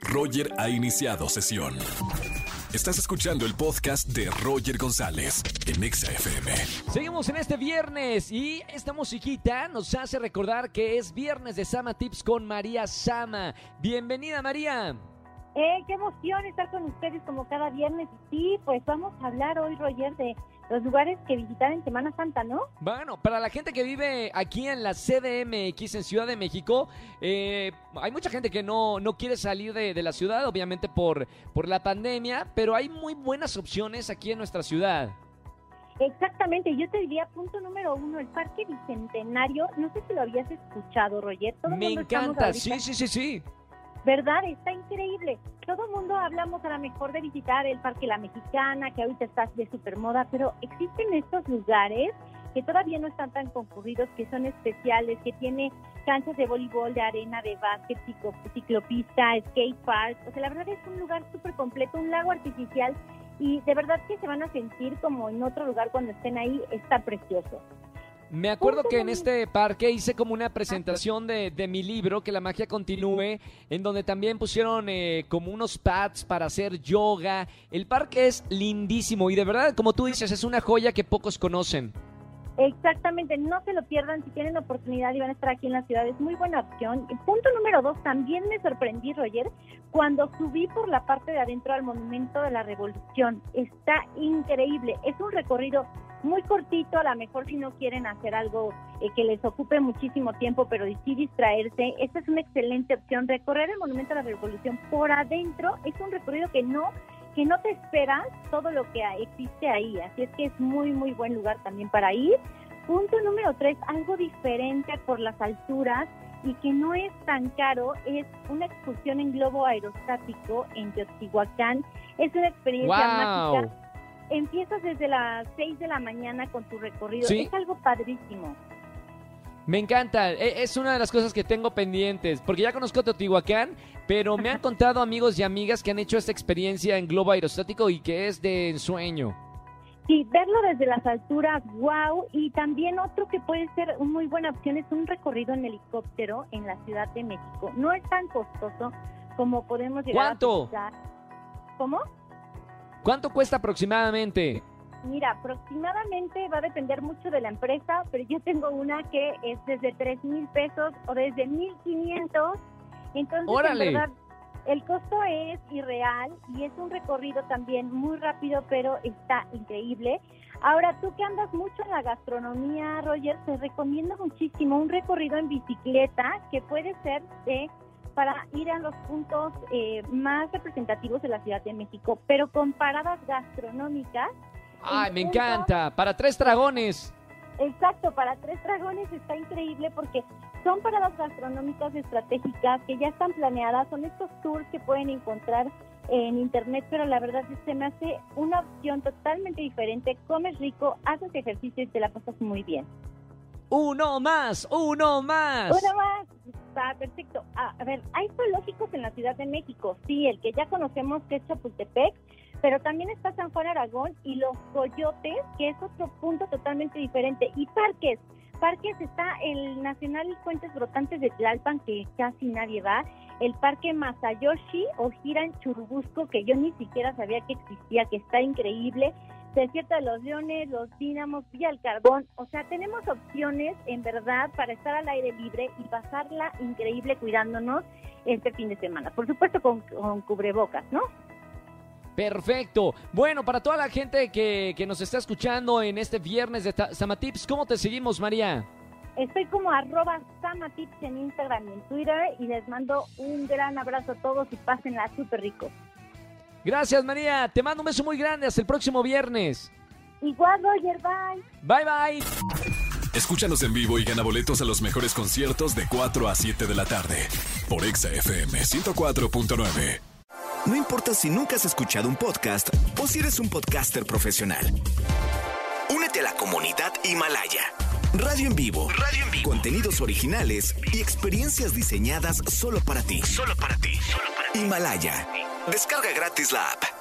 Roger ha iniciado sesión. Estás escuchando el podcast de Roger González en Exa FM. Seguimos en este viernes y esta musiquita nos hace recordar que es viernes de Sama Tips con María Sama. Bienvenida María. Eh, qué emoción estar con ustedes como cada viernes. Sí, pues vamos a hablar hoy, Roger, de los lugares que visitar en Semana Santa, ¿no? Bueno, para la gente que vive aquí en la CDMX, en Ciudad de México, eh, hay mucha gente que no, no quiere salir de, de la ciudad, obviamente por, por la pandemia, pero hay muy buenas opciones aquí en nuestra ciudad. Exactamente, yo te diría punto número uno, el Parque Bicentenario, no sé si lo habías escuchado, Roger. Todo Me encanta, sí, sí, sí, sí. ¿Verdad? Está increíble. Todo mundo hablamos a lo mejor de visitar el Parque La Mexicana, que ahorita está de supermoda, pero existen estos lugares que todavía no están tan concurridos, que son especiales, que tiene canchas de voleibol, de arena, de básquet, ciclo- ciclopista, skate park. O sea, la verdad es un lugar súper completo, un lago artificial y de verdad que se van a sentir como en otro lugar cuando estén ahí. Está precioso. Me acuerdo que en este parque hice como una presentación de, de mi libro, Que la magia continúe, en donde también pusieron eh, como unos pads para hacer yoga. El parque es lindísimo y de verdad, como tú dices, es una joya que pocos conocen. Exactamente, no se lo pierdan si tienen oportunidad y van a estar aquí en la ciudad, es muy buena opción. Punto número dos, también me sorprendí, Roger, cuando subí por la parte de adentro al Monumento de la Revolución. Está increíble, es un recorrido muy cortito, a lo mejor si no quieren hacer algo eh, que les ocupe muchísimo tiempo, pero sí distraerse, esta es una excelente opción. Recorrer el Monumento de la Revolución por adentro es un recorrido que no que no te esperas todo lo que existe ahí, así es que es muy muy buen lugar también para ir. Punto número tres, algo diferente por las alturas y que no es tan caro, es una excursión en globo aerostático en Teotihuacán. Es una experiencia ¡Wow! mágica. Empiezas desde las 6 de la mañana con tu recorrido. Sí. Es algo padrísimo. Me encanta, e- es una de las cosas que tengo pendientes, porque ya conozco Teotihuacán, pero me han contado amigos y amigas que han hecho esta experiencia en globo aerostático y que es de ensueño. Sí, verlo desde las alturas, wow. Y también otro que puede ser una muy buena opción es un recorrido en helicóptero en la Ciudad de México. No es tan costoso como podemos llegar ¿Cuánto? a pensar. ¿Cómo? ¿Cuánto cuesta aproximadamente? Mira, aproximadamente va a depender mucho de la empresa, pero yo tengo una que es desde 3 mil pesos o desde 1.500. Entonces, ¡Órale! en verdad, el costo es irreal y es un recorrido también muy rápido, pero está increíble. Ahora, tú que andas mucho en la gastronomía, Roger, te recomiendo muchísimo un recorrido en bicicleta que puede ser de para ir a los puntos eh, más representativos de la Ciudad de México, pero con paradas gastronómicas ¡Ay, me punto- encanta! Para tres dragones. Exacto, para Tres Dragones está increíble porque son paradas gastronómicas estratégicas que ya están planeadas, son estos tours que pueden encontrar en internet, pero la verdad es que se me hace una opción totalmente diferente, comes rico, haces ejercicio y te la pasas muy bien. Uno más, uno más. Una más, está perfecto. A ver, hay zoológicos en la Ciudad de México, sí, el que ya conocemos que es Chapultepec, pero también está San Juan Aragón y los Coyotes, que es otro punto totalmente diferente, y parques. Parques está el Nacional Fuentes Brotantes de Tlalpan, que casi nadie va, el Parque Masayoshi o Giran Churubusco, que yo ni siquiera sabía que existía, que está increíble, Desierto de los Leones, Los Dínamos, Villa del Carbón. O sea, tenemos opciones en verdad para estar al aire libre y pasarla increíble cuidándonos este fin de semana. Por supuesto con, con cubrebocas, ¿no? Perfecto. Bueno, para toda la gente que, que nos está escuchando en este viernes de Samatips, ¿cómo te seguimos, María? Estoy como arroba samatips en Instagram y en Twitter y les mando un gran abrazo a todos y pásenla súper rico. Gracias, María. Te mando un beso muy grande. Hasta el próximo viernes. Igual, Roger, bye. Bye, bye. Escúchanos en vivo y gana boletos a los mejores conciertos de 4 a 7 de la tarde por Exa FM 104.9. No importa si nunca has escuchado un podcast o si eres un podcaster profesional. Únete a la comunidad Himalaya. Radio en vivo. Radio en vivo. Contenidos originales y experiencias diseñadas solo para ti. Solo para ti. Solo para ti. Himalaya. Descarga gratis la app.